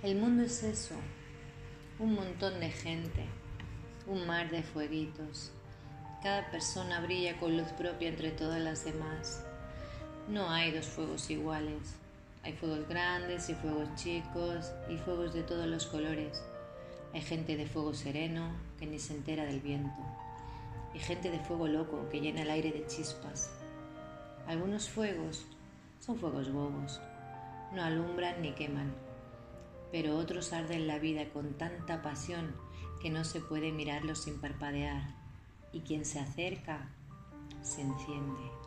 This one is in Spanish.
El mundo es eso, un montón de gente, un mar de fueguitos. Cada persona brilla con luz propia entre todas las demás. No hay dos fuegos iguales. Hay fuegos grandes y fuegos chicos y fuegos de todos los colores. Hay gente de fuego sereno que ni se entera del viento. Y gente de fuego loco que llena el aire de chispas. Algunos fuegos son fuegos bobos. No alumbran ni queman. Pero otros arden la vida con tanta pasión que no se puede mirarlos sin parpadear. Y quien se acerca se enciende.